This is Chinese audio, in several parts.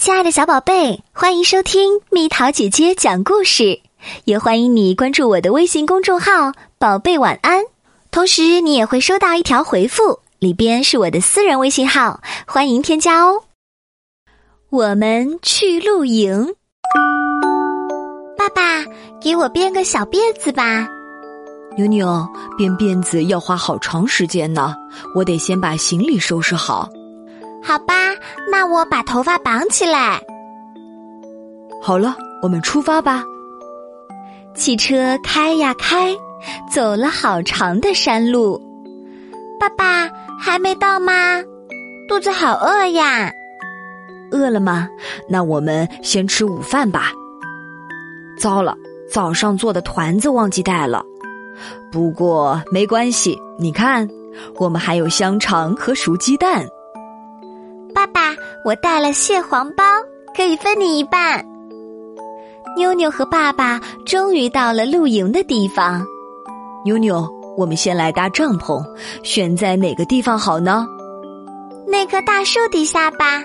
亲爱的小宝贝，欢迎收听蜜桃姐姐讲故事，也欢迎你关注我的微信公众号“宝贝晚安”。同时，你也会收到一条回复，里边是我的私人微信号，欢迎添加哦。我们去露营，爸爸给我编个小辫子吧。妞妞，编辫子要花好长时间呢，我得先把行李收拾好。好吧，那我把头发绑起来。好了，我们出发吧。汽车开呀开，走了好长的山路。爸爸还没到吗？肚子好饿呀！饿了吗？那我们先吃午饭吧。糟了，早上做的团子忘记带了。不过没关系，你看，我们还有香肠和熟鸡蛋。爸爸，我带了蟹黄包，可以分你一半。妞妞和爸爸终于到了露营的地方。妞妞，我们先来搭帐篷，选在哪个地方好呢？那棵大树底下吧。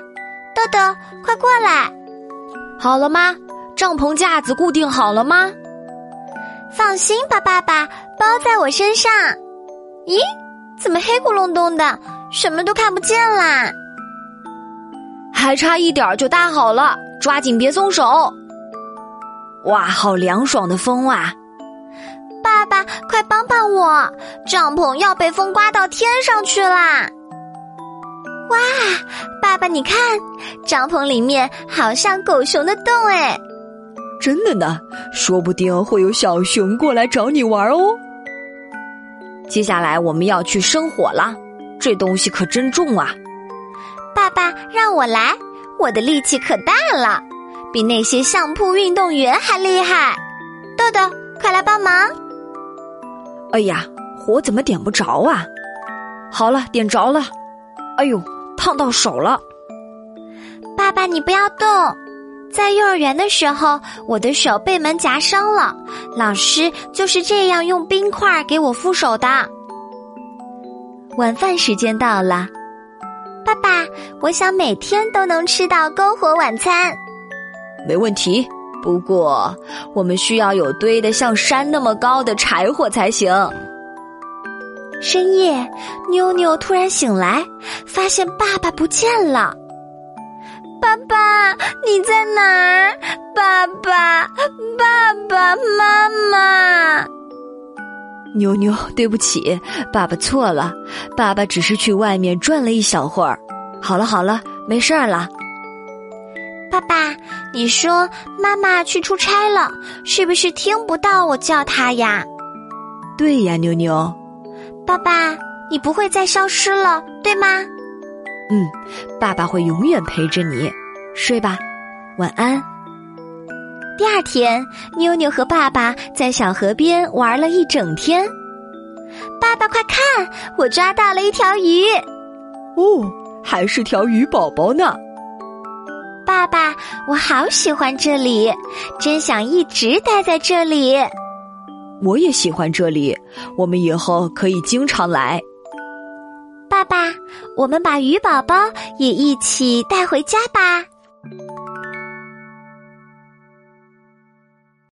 豆豆，快过来！好了吗？帐篷架子固定好了吗？放心吧，爸爸，包在我身上。咦，怎么黑咕隆咚的，什么都看不见啦？还差一点就搭好了，抓紧别松手！哇，好凉爽的风啊！爸爸，快帮帮我，帐篷要被风刮到天上去啦！哇，爸爸你看，帐篷里面好像狗熊的洞哎！真的呢，说不定会有小熊过来找你玩哦。接下来我们要去生火了，这东西可真重啊！爸爸，让我来，我的力气可大了，比那些相扑运动员还厉害。豆豆，快来帮忙！哎呀，火怎么点不着啊？好了，点着了。哎呦，烫到手了！爸爸，你不要动。在幼儿园的时候，我的手被门夹伤了，老师就是这样用冰块给我敷手的。晚饭时间到了。爸爸，我想每天都能吃到篝火晚餐。没问题，不过我们需要有堆得像山那么高的柴火才行。深夜，妞妞突然醒来，发现爸爸不见了。爸爸，你在哪儿？爸爸，爸爸妈妈。妞妞，对不起，爸爸错了。爸爸只是去外面转了一小会儿。好了好了，没事儿了。爸爸，你说妈妈去出差了，是不是听不到我叫她呀？对呀，妞妞。爸爸，你不会再消失了，对吗？嗯，爸爸会永远陪着你。睡吧，晚安。第二天，妞妞和爸爸在小河边玩了一整天。爸爸，快看，我抓到了一条鱼！哦，还是条鱼宝宝呢。爸爸，我好喜欢这里，真想一直待在这里。我也喜欢这里，我们以后可以经常来。爸爸，我们把鱼宝宝也一起带回家吧。